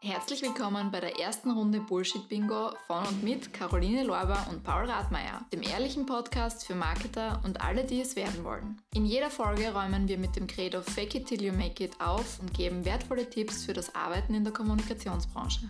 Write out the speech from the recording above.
Herzlich willkommen bei der ersten Runde Bullshit Bingo von und mit Caroline Lorber und Paul Radmeier, dem ehrlichen Podcast für Marketer und alle, die es werden wollen. In jeder Folge räumen wir mit dem Credo Fake it till you make it auf und geben wertvolle Tipps für das Arbeiten in der Kommunikationsbranche.